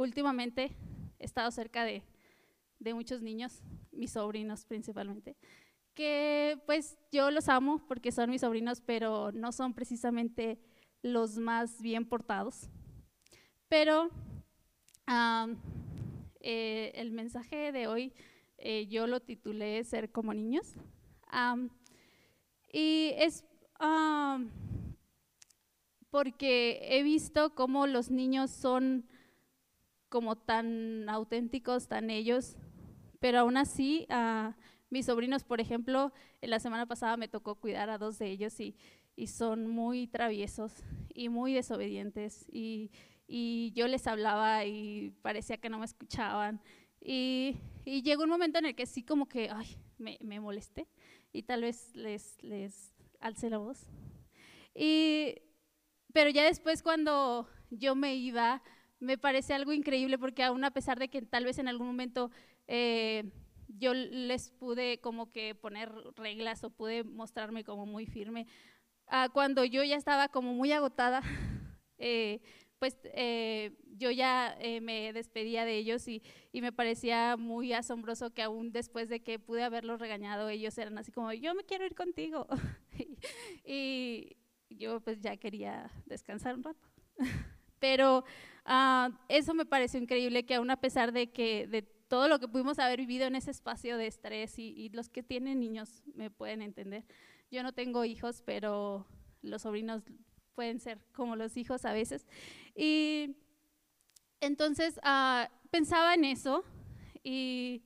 últimamente he estado cerca de, de muchos niños, mis sobrinos principalmente, que pues yo los amo porque son mis sobrinos, pero no son precisamente los más bien portados. Pero eh, el mensaje de hoy eh, yo lo titulé Ser como niños. y es porque he visto cómo los niños son como tan auténticos, tan ellos, pero aún así, uh, mis sobrinos, por ejemplo, la semana pasada me tocó cuidar a dos de ellos y, y son muy traviesos y muy desobedientes y, y, yo les hablaba y parecía que no me escuchaban. Y, y, llegó un momento en el que sí como que, ay, me, me molesté y tal vez les, les alcé la voz. Y, pero ya después cuando yo me iba, me parece algo increíble porque aún a pesar de que tal vez en algún momento eh, yo les pude como que poner reglas o pude mostrarme como muy firme, cuando yo ya estaba como muy agotada, eh, pues eh, yo ya me despedía de ellos y, y, me parecía muy asombroso que aún después de que pude haberlos regañado, ellos eran así como, yo me quiero ir contigo. y, yo pues ya quería descansar un rato. Pero uh, eso me pareció increíble que aún a pesar de que de todo lo que pudimos haber vivido en ese espacio de estrés y, los que tienen niños me pueden entender. Yo no tengo hijos, pero los sobrinos pueden ser como los hijos a veces. Y entonces uh, pensaba en eso y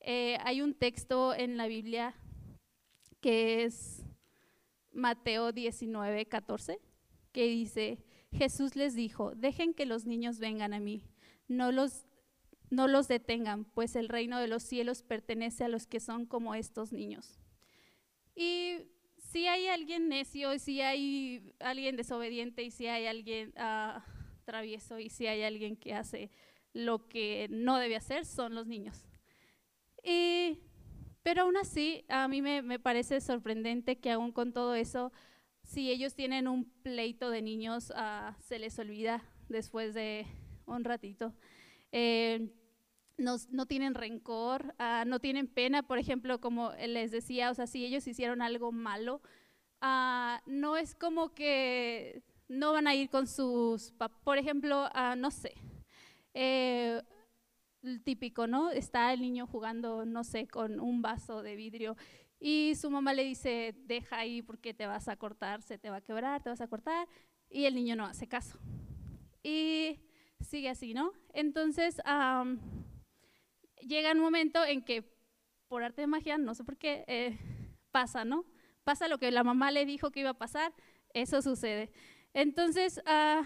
eh, hay un texto en la Biblia que es Mateo 19, 14, que dice, Jesús les dijo, dejen que los niños vengan a mí, no los, no los detengan, pues el reino de los cielos pertenece a los que son como estos niños. Y si hay alguien necio, si hay alguien desobediente y si hay alguien uh, travieso y si hay alguien que hace lo que no debe hacer, son los niños. Y pero aún así, a mí me, parece sorprendente que aún con todo eso, si ellos tienen un pleito de niños, uh, se les olvida después de un ratito. Eh, no, no, tienen rencor, uh, no tienen pena, por ejemplo, como les decía, o sea, si ellos hicieron algo malo, uh, no es como que no van a ir con sus, por ejemplo, no sé, eh, típico, ¿no? Está el niño jugando, no sé, con un vaso de vidrio y su mamá le dice, deja ahí porque te vas a cortar, se te va a quebrar, te vas a cortar, y el niño no hace caso. Y sigue así, ¿no? Entonces llega un momento en que, por arte de magia, no sé por qué, eh, pasa, ¿no? Pasa lo que la mamá le dijo que iba a pasar, eso sucede. Entonces, uh,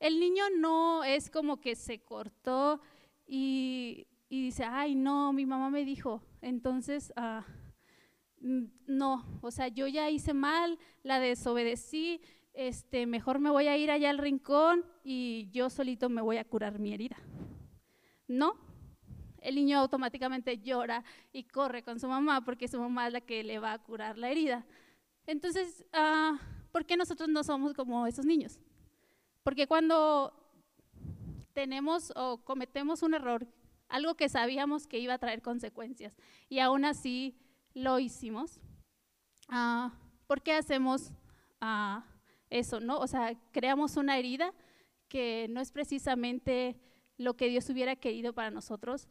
el niño no es como que se cortó y, dice, ay, no, mi mamá me dijo. Entonces, ah, no, o sea, yo ya hice mal, la desobedecí, este, mejor me voy a ir allá al rincón y yo solito me voy a curar mi herida. No, el niño automáticamente llora y corre con su mamá porque su mamá es la que le va a curar la herida. Entonces, ah, ¿por qué nosotros no somos como esos niños? Porque cuando tenemos o cometemos un error, algo que sabíamos que iba a traer consecuencias, y aún así lo hicimos, uh, ¿por qué hacemos uh, eso? ¿no? O sea, creamos una herida que no es precisamente lo que Dios hubiera querido para nosotros,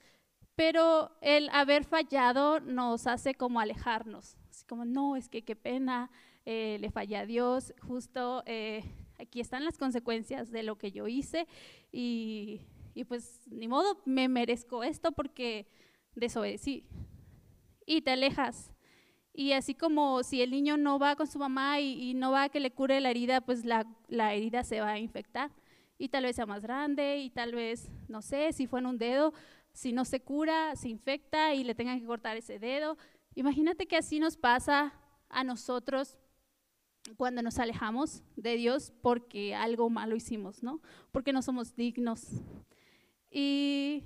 pero el haber fallado nos hace como alejarnos, así como, no, es que qué pena, eh, le falla a Dios, justo eh, aquí están las consecuencias de lo que yo hice y, pues ni modo, me merezco esto porque desobedecí. Y te alejas. Y así como si el niño no va con su mamá y, no va a que le cure la herida, pues la, la, herida se va a infectar. Y tal vez sea más grande y tal vez, no sé, si fue en un dedo, si no se cura, se infecta y le tengan que cortar ese dedo. Imagínate que así nos pasa a nosotros cuando nos alejamos de Dios porque algo malo hicimos, ¿no? Porque no somos dignos. Y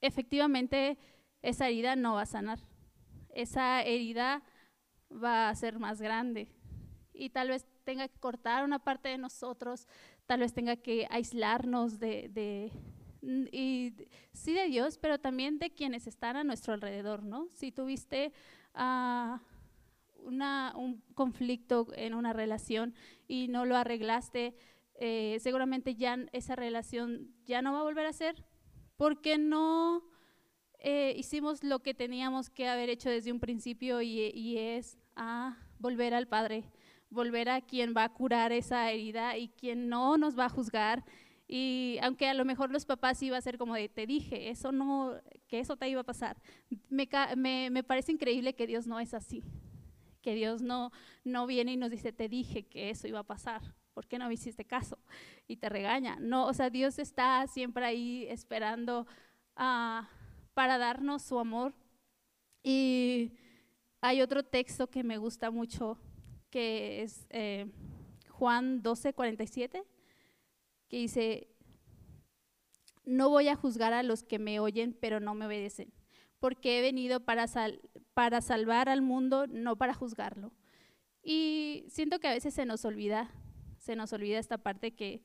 efectivamente esa herida no va a sanar. Esa herida va a ser más grande y tal vez tenga que cortar una parte de nosotros, tal vez tenga que aislarnos de, de y sí de Dios, pero también de quienes están a nuestro alrededor, ¿no? Si tuviste uh, una, un conflicto en una relación y no lo arreglaste, eh, seguramente ya esa relación ya no va a volver a ser, porque no eh, hicimos lo que teníamos que haber hecho desde un principio y, y es a volver al Padre, volver a quien va a curar esa herida y quien no nos va a juzgar. Y aunque a lo mejor los papás iba a ser como de, te dije, eso no, que eso te iba a pasar. Me, me, me parece increíble que Dios no es así, que Dios no, no viene y nos dice, te dije que eso iba a pasar. ¿Por qué no me hiciste caso? Y te regaña. No, o sea, Dios está siempre ahí esperando uh, para darnos su amor. Y hay otro texto que me gusta mucho, que es eh, Juan 12, 47, que dice, no voy a juzgar a los que me oyen, pero no me obedecen, porque he venido para, para salvar al mundo, no para juzgarlo. Y siento que a veces se nos olvida, se nos olvida esta parte que,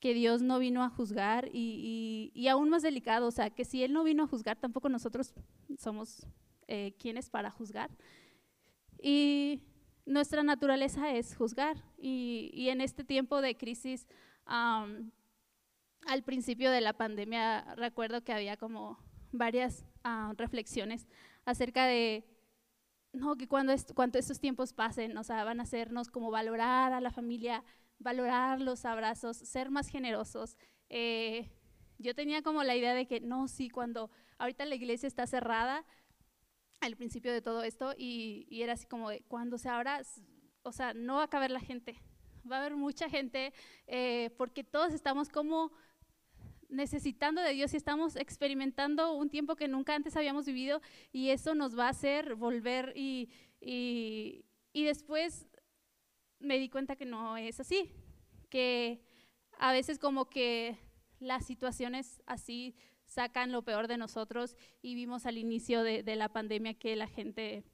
que Dios no vino a juzgar y, y, aún más delicado, o sea, que si Él no vino a juzgar, tampoco nosotros somos eh, quienes para juzgar. Y nuestra naturaleza es juzgar. Y, y en este tiempo de crisis, um, al principio de la pandemia, recuerdo que había como varias uh, reflexiones acerca de, no, que cuando, cuando estos tiempos pasen, o sea, van a hacernos como valorar a la familia, valorar los abrazos, ser más generosos. Eh, yo tenía como la idea de que, no, sí, cuando ahorita la iglesia está cerrada, al principio de todo esto, y, y era así como de, cuando se abra, o sea, no va a caber la gente, va a haber mucha gente, eh, porque todos estamos como necesitando de Dios y estamos experimentando un tiempo que nunca antes habíamos vivido y eso nos va a hacer volver y, y, y después me di cuenta que no es así, que a veces como que las situaciones así sacan lo peor de nosotros y vimos al inicio de, de la pandemia que la gente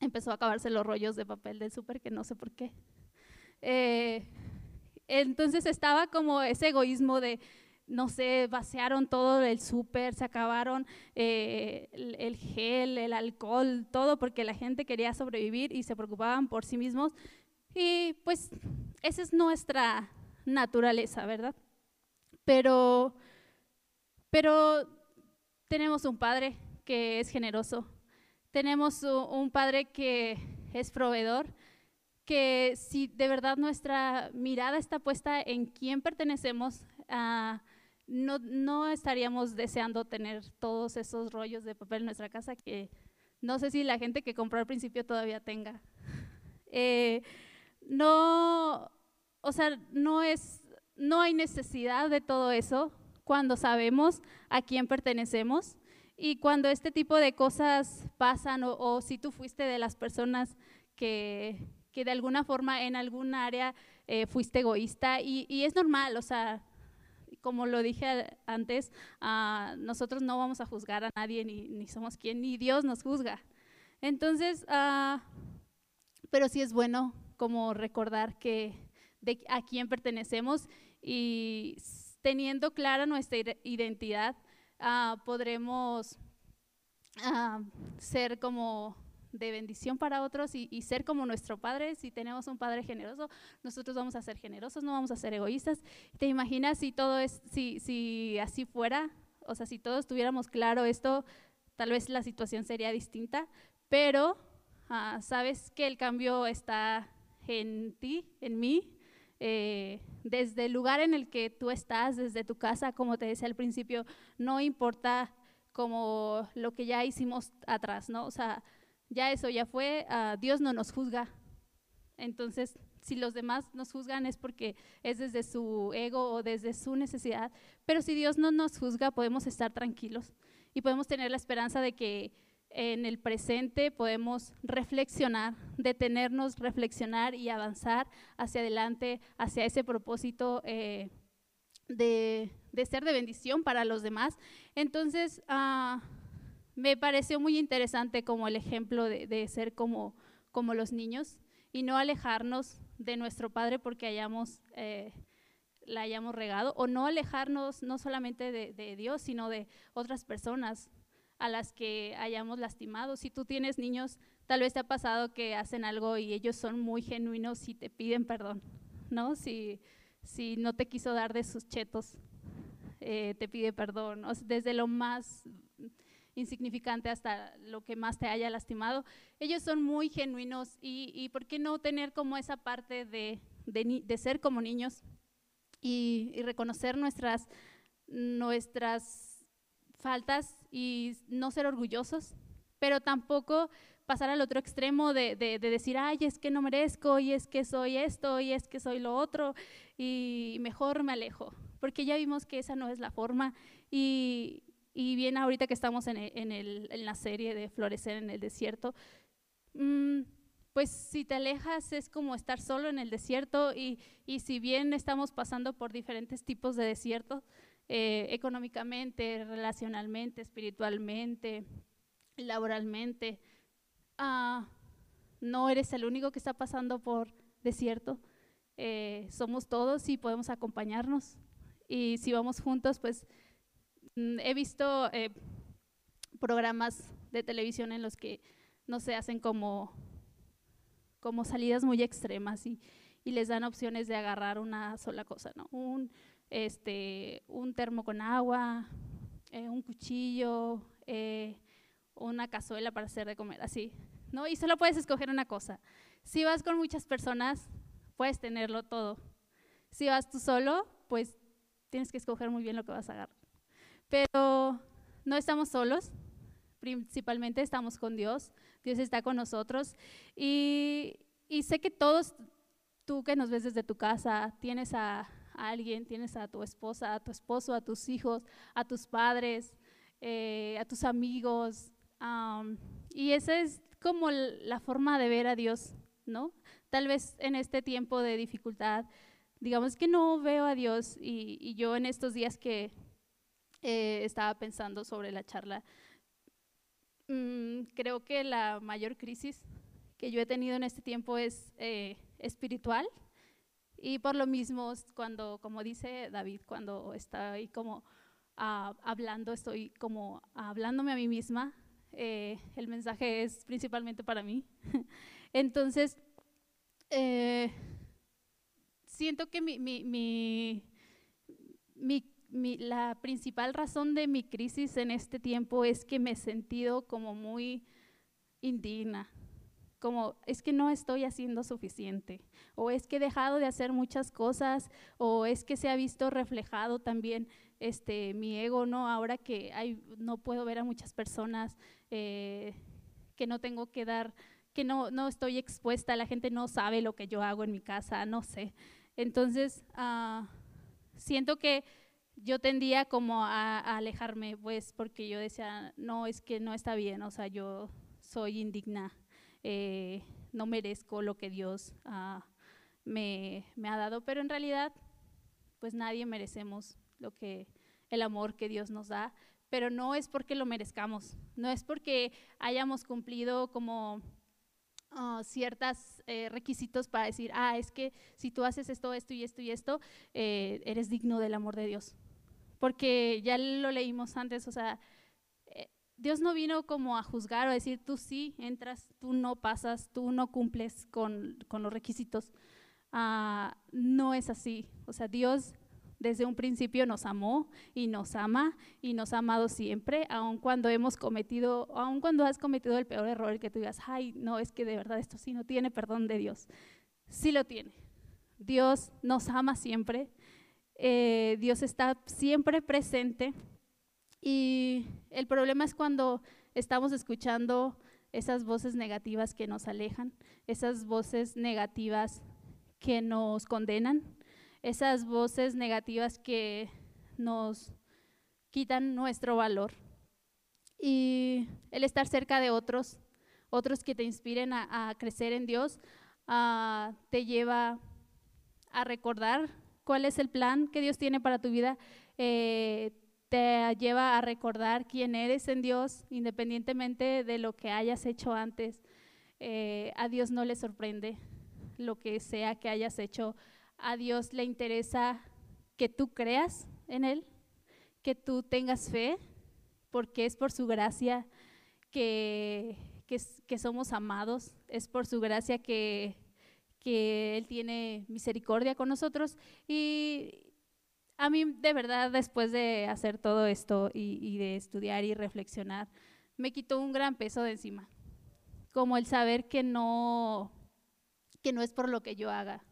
empezó a acabarse los rollos de papel del súper, que no sé por qué. Eh, entonces estaba como ese egoísmo de, no sé, vaciaron todo el súper, se acabaron eh, el, gel, el alcohol, todo porque la gente quería sobrevivir y se preocupaban por sí mismos. Y pues esa es nuestra naturaleza, ¿verdad? Pero, pero tenemos un Padre que es generoso, tenemos un Padre que es proveedor, que si de verdad nuestra mirada está puesta en quién pertenecemos, a no, no estaríamos deseando tener todos esos rollos de papel en nuestra casa que no sé si la gente que compró al principio todavía tenga. Eh, no, o sea, no es, no hay necesidad de todo eso cuando sabemos a quién pertenecemos y cuando este tipo de cosas pasan o, si tú fuiste de las personas que, que, de alguna forma en algún área eh, fuiste egoísta y, y, es normal, o sea, como lo dije antes, uh, nosotros no vamos a juzgar a nadie, ni, somos quien, ni Dios nos juzga. Entonces, uh, pero sí es bueno como recordar que de a quién pertenecemos y teniendo clara nuestra identidad, uh, podremos ser como de bendición para otros y, ser como nuestro Padre. Si tenemos un Padre generoso, nosotros vamos a ser generosos, no vamos a ser egoístas. ¿Te imaginas si todo es, si, si así fuera? O sea, si todos tuviéramos claro esto, tal vez la situación sería distinta, pero uh, sabes que el cambio está en ti, en mí, eh, desde el lugar en el que tú estás, desde tu casa, como te decía al principio, no importa como lo que ya hicimos atrás, ¿no? O sea, ya eso ya fue, uh, Dios no nos juzga. Entonces, si los demás nos juzgan es porque es desde su ego o desde su necesidad, pero si Dios no nos juzga podemos estar tranquilos y podemos tener la esperanza de que en el presente podemos reflexionar, detenernos, reflexionar y avanzar hacia adelante, hacia ese propósito eh, de, de, ser de bendición para los demás. Entonces, uh, me pareció muy interesante como el ejemplo de, ser como, como los niños y no alejarnos de nuestro Padre porque hayamos eh, la hayamos regado o no alejarnos no solamente de, de Dios, sino de otras personas a las que hayamos lastimado. Si tú tienes niños, tal vez te ha pasado que hacen algo y ellos son muy genuinos y te piden perdón, ¿no? Si, si no te quiso dar de sus chetos, eh, te pide perdón, desde lo más insignificante hasta lo que más te haya lastimado. Ellos son muy genuinos y, y ¿por qué no tener como esa parte de, de, ser como niños y, y reconocer nuestras, nuestras faltas y no ser orgullosos, pero tampoco pasar al otro extremo de, de, decir, ay, es que no merezco, y es que soy esto, y es que soy lo otro, y mejor me alejo, porque ya vimos que esa no es la forma. Y, y bien ahorita que estamos en, en, el, en, la serie de Florecer en el Desierto, mmm, pues si te alejas es como estar solo en el desierto y, y si bien estamos pasando por diferentes tipos de desiertos, eh, económicamente, relacionalmente, espiritualmente, laboralmente. Ah, no eres el único que está pasando por desierto. Eh, somos todos y podemos acompañarnos. Y si vamos juntos, pues mm, he visto eh, programas de televisión en los que no se hacen como, como salidas muy extremas y, y les dan opciones de agarrar una sola cosa, ¿no? Un, este, un termo con agua, eh, un cuchillo, eh, una cazuela para hacer de comer, así, ¿no? Y solo puedes escoger una cosa. Si vas con muchas personas, puedes tenerlo todo. Si vas tú solo, pues tienes que escoger muy bien lo que vas a agarrar. Pero no estamos solos, principalmente estamos con Dios, Dios está con nosotros y, y sé que todos, tú que nos ves desde tu casa, tienes a, alguien, tienes a tu esposa, a tu esposo, a tus hijos, a tus padres, eh, a tus amigos. y esa es como la forma de ver a Dios, ¿no? Tal vez en este tiempo de dificultad, digamos que no veo a Dios y, yo en estos días que eh, estaba pensando sobre la charla, mm, creo que la mayor crisis que yo he tenido en este tiempo es eh, espiritual y por lo mismo, cuando, como dice David, cuando estoy como uh, hablando, estoy como hablándome a mí misma, eh, el mensaje es principalmente para mí. Entonces, eh, siento que mi, mi, mi, mi, la principal razón de mi crisis en este tiempo es que me he sentido como muy indigna, como es que no estoy haciendo suficiente, o es que he dejado de hacer muchas cosas, o es que se ha visto reflejado también este, mi ego, ¿no? Ahora que hay, no puedo ver a muchas personas, eh, que no tengo que dar, que no, no estoy expuesta, la gente no sabe lo que yo hago en mi casa, no sé. Entonces, uh, siento que yo tendía como a, a alejarme, pues, porque yo decía, no, es que no está bien, o sea, yo soy indigna eh, no merezco lo que Dios ah, me, ha dado, pero en realidad, pues nadie merecemos lo que el amor que Dios nos da, pero no es porque lo merezcamos, no es porque hayamos cumplido como uh, ciertos eh, requisitos para decir, ah, es que si tú haces esto, esto y esto y esto, eh, eres digno del amor de Dios. Porque ya lo leímos antes, o sea, Dios no vino como a juzgar o a decir, tú sí entras, tú no pasas, tú no cumples con, los requisitos. Ah, no es así. O sea, Dios desde un principio nos amó y nos ama y nos ha amado siempre, aun cuando hemos cometido, aun cuando has cometido el peor error, que tú digas, ay, no, es que de verdad esto sí no tiene perdón de Dios. Sí lo tiene. Dios nos ama siempre. Eh, Dios está siempre presente y el problema es cuando estamos escuchando esas voces negativas que nos alejan, esas voces negativas que nos condenan, esas voces negativas que nos quitan nuestro valor. Y el estar cerca de otros, otros que te inspiren a, crecer en Dios, ah, te lleva a recordar cuál es el plan que Dios tiene para tu vida, eh, te lleva a recordar quién eres en Dios, independientemente de lo que hayas hecho antes. Eh, a Dios no le sorprende lo que sea que hayas hecho. A Dios le interesa que tú creas en Él, que tú tengas fe, porque es por su gracia que, que, somos amados, es por su gracia que, que Él tiene misericordia con nosotros. Y a mí de verdad después de hacer todo esto y, de estudiar y reflexionar, me quitó un gran peso de encima, como el saber que no, que no es por lo que yo haga,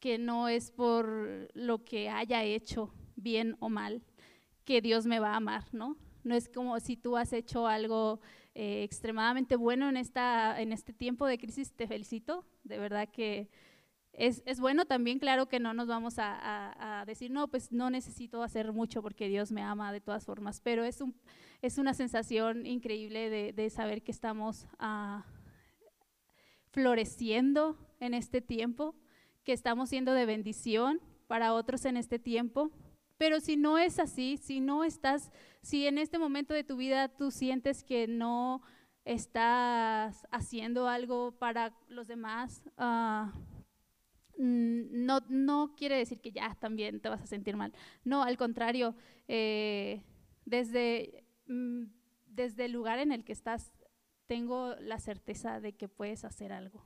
que no es por lo que haya hecho, bien o mal, que Dios me va a amar, ¿no? No es como si tú has hecho algo eh, extremadamente bueno en, esta, en este tiempo de crisis, te felicito, de verdad que es, es bueno también, claro que no nos vamos a, a, decir, no, pues no necesito hacer mucho porque Dios me ama de todas formas, pero es, un, es una sensación increíble de, de saber que estamos uh, floreciendo en este tiempo, que estamos siendo de bendición para otros en este tiempo. Pero si no es así, si no estás, si en este momento de tu vida tú sientes que no estás haciendo algo para los demás, uh, no, no quiere decir que ya también te vas a sentir mal. No, al contrario, eh, desde, mm, desde el lugar en el que estás, tengo la certeza de que puedes hacer algo.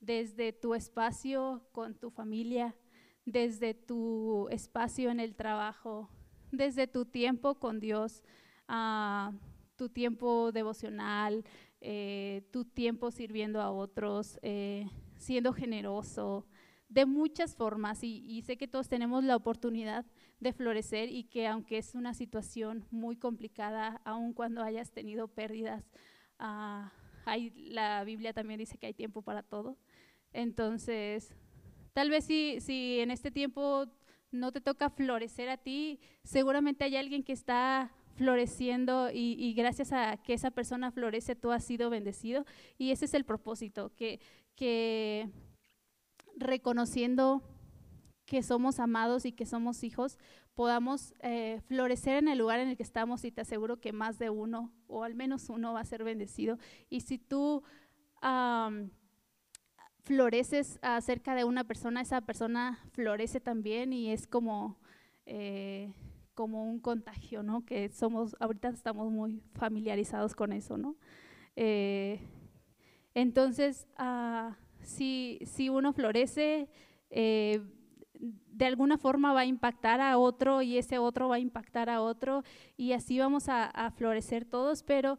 Desde tu espacio con tu familia, desde tu espacio en el trabajo, desde tu tiempo con Dios, uh, tu tiempo devocional, eh, tu tiempo sirviendo a otros, eh, siendo generoso, de muchas formas. Y, y, sé que todos tenemos la oportunidad de florecer y que aunque es una situación muy complicada, aun cuando hayas tenido pérdidas, uh, la Biblia también dice que hay tiempo para todo. Entonces, Tal vez si, si en este tiempo no te toca florecer a ti, seguramente hay alguien que está floreciendo y, gracias a que esa persona florece, tú has sido bendecido. Y ese es el propósito, que, que reconociendo que somos amados y que somos hijos, podamos eh, florecer en el lugar en el que estamos y te aseguro que más de uno o al menos uno va a ser bendecido. Y si tú floreces acerca de una persona, esa persona florece también y es como, eh, como un contagio, ¿no? Que somos, ahorita estamos muy familiarizados con eso, ¿no? Eh, entonces, uh, si, si, uno florece, eh, de alguna forma va a impactar a otro y ese otro va a impactar a otro y así vamos a, florecer todos, pero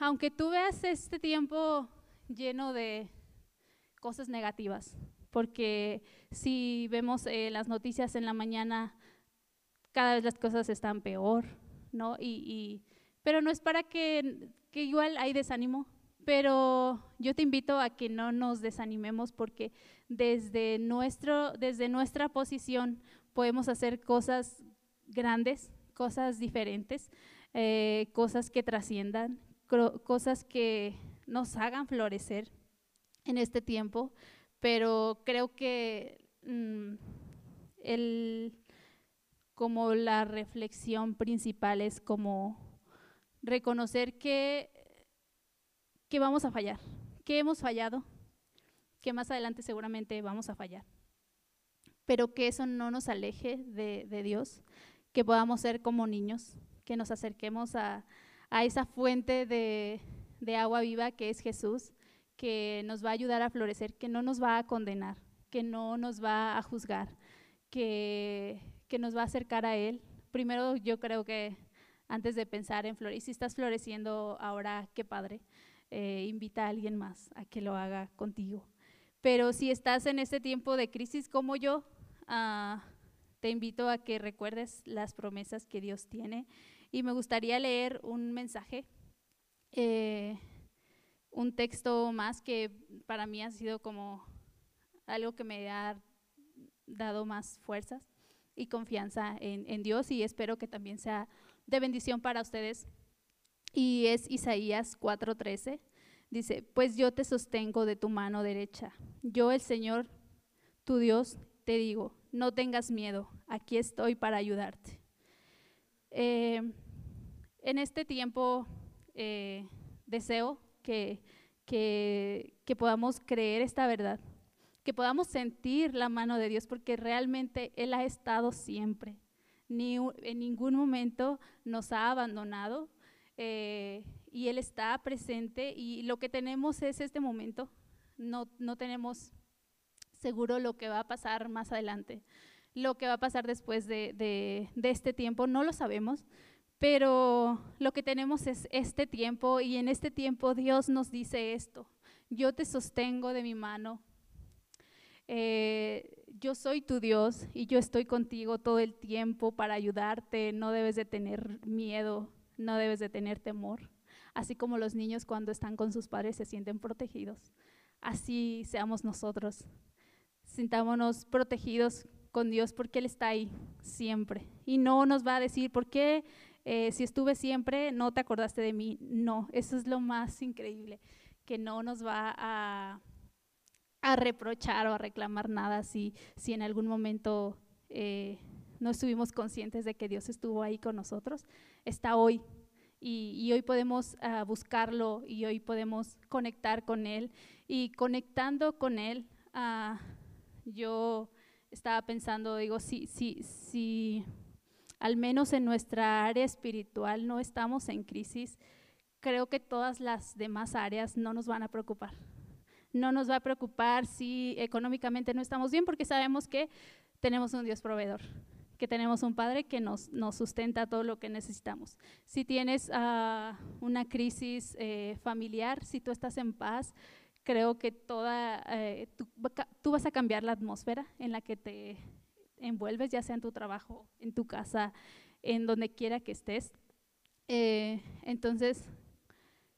aunque tú veas este tiempo lleno de, cosas negativas, porque si vemos eh, las noticias en la mañana, cada vez las cosas están peor, ¿no? Y, pero no es para que, que igual hay desánimo, pero yo te invito a que no nos desanimemos porque desde, nuestro, desde nuestra posición podemos hacer cosas grandes, cosas diferentes, eh, cosas que trasciendan, cosas que nos hagan florecer en este tiempo, pero creo que mm, el, como la reflexión principal es como reconocer que, que vamos a fallar, que hemos fallado, que más adelante seguramente vamos a fallar, pero que eso no nos aleje de, Dios, que podamos ser como niños, que nos acerquemos a, a esa fuente de, de agua viva que es Jesús que nos va a ayudar a florecer, que no nos va a condenar, que no nos va a juzgar, que, que nos va a acercar a Él. Primero yo creo que antes de pensar en florecer, si estás floreciendo ahora, qué padre, eh, invita a alguien más a que lo haga contigo. Pero si estás en este tiempo de crisis como yo, uh, te invito a que recuerdes las promesas que Dios tiene. Y me gustaría leer un mensaje. Eh, un texto más que para mí ha sido como algo que me ha dado más fuerzas y confianza en, Dios y espero que también sea de bendición para ustedes. Y es Isaías 4:13. Dice, pues yo te sostengo de tu mano derecha. Yo el Señor, tu Dios, te digo, no tengas miedo, aquí estoy para ayudarte. Eh, en este tiempo eh, deseo que, que, podamos creer esta verdad, que podamos sentir la mano de Dios, porque realmente Él ha estado siempre. Ni en ningún momento nos ha abandonado eh, y Él está presente y lo que tenemos es este momento. No, no tenemos seguro lo que va a pasar más adelante. Lo que va a pasar después de, de este tiempo no lo sabemos, pero lo que tenemos es este tiempo y en este tiempo Dios nos dice esto. Yo te sostengo de mi mano. Eh, yo soy tu Dios y yo estoy contigo todo el tiempo para ayudarte. No debes de tener miedo, no debes de tener temor. Así como los niños cuando están con sus padres se sienten protegidos. Así seamos nosotros. Sintámonos protegidos con Dios porque Él está ahí siempre. Y no nos va a decir, ¿por qué eh, si estuve siempre, no te acordaste de mí. No, eso es lo más increíble, que no nos va a, reprochar o a reclamar nada si, si en algún momento eh, no estuvimos conscientes de que Dios estuvo ahí con nosotros. Está hoy. Y, hoy podemos ah, buscarlo y hoy podemos conectar con Él. Y conectando con Él, uh, yo estaba pensando, digo, si, si, si al menos en nuestra área espiritual no estamos en crisis, creo que todas las demás áreas no nos van a preocupar. No nos va a preocupar si económicamente no estamos bien porque sabemos que tenemos un Dios proveedor, que tenemos un Padre que nos, nos sustenta todo lo que necesitamos. Si tienes uh, una crisis eh, familiar, si tú estás en paz, creo que toda, eh, tú vas a cambiar la atmósfera en la que te envuelves, ya sea en tu trabajo, en tu casa, en donde quiera que estés. Eh, entonces,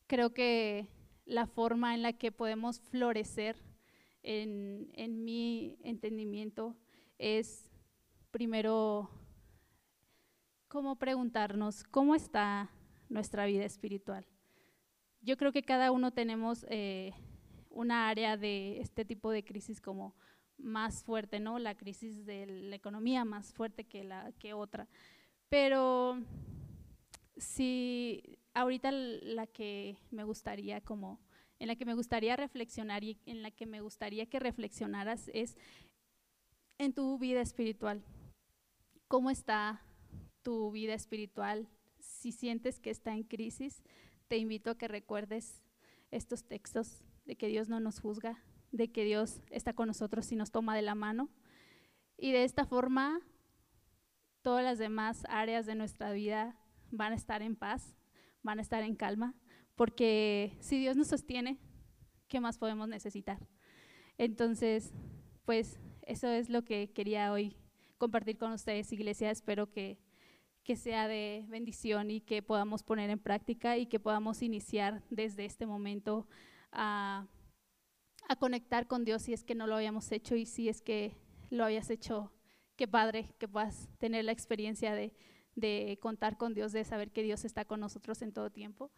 creo que la forma en la que podemos florecer en, en mi entendimiento es primero cómo preguntarnos cómo está nuestra vida espiritual. Yo creo que cada uno tenemos eh, una área de este tipo de crisis como más fuerte, ¿no? La crisis de la economía más fuerte que, la, que otra. Pero si ahorita la que me gustaría como en la que me gustaría reflexionar y en la que me gustaría que reflexionaras es en tu vida espiritual. ¿Cómo está tu vida espiritual? Si sientes que está en crisis, te invito a que recuerdes estos textos de que Dios no nos juzga, de que Dios está con nosotros y nos toma de la mano. Y de esta forma, todas las demás áreas de nuestra vida van a estar en paz, van a estar en calma, porque si Dios nos sostiene, ¿qué más podemos necesitar? Entonces, pues eso es lo que quería hoy compartir con ustedes, iglesia. Espero que, que sea de bendición y que podamos poner en práctica y que podamos iniciar desde este momento a a conectar con Dios si es que no lo habíamos hecho y si es que lo habías hecho, qué padre que puedas tener la experiencia de, de contar con Dios, de saber que Dios está con nosotros en todo tiempo.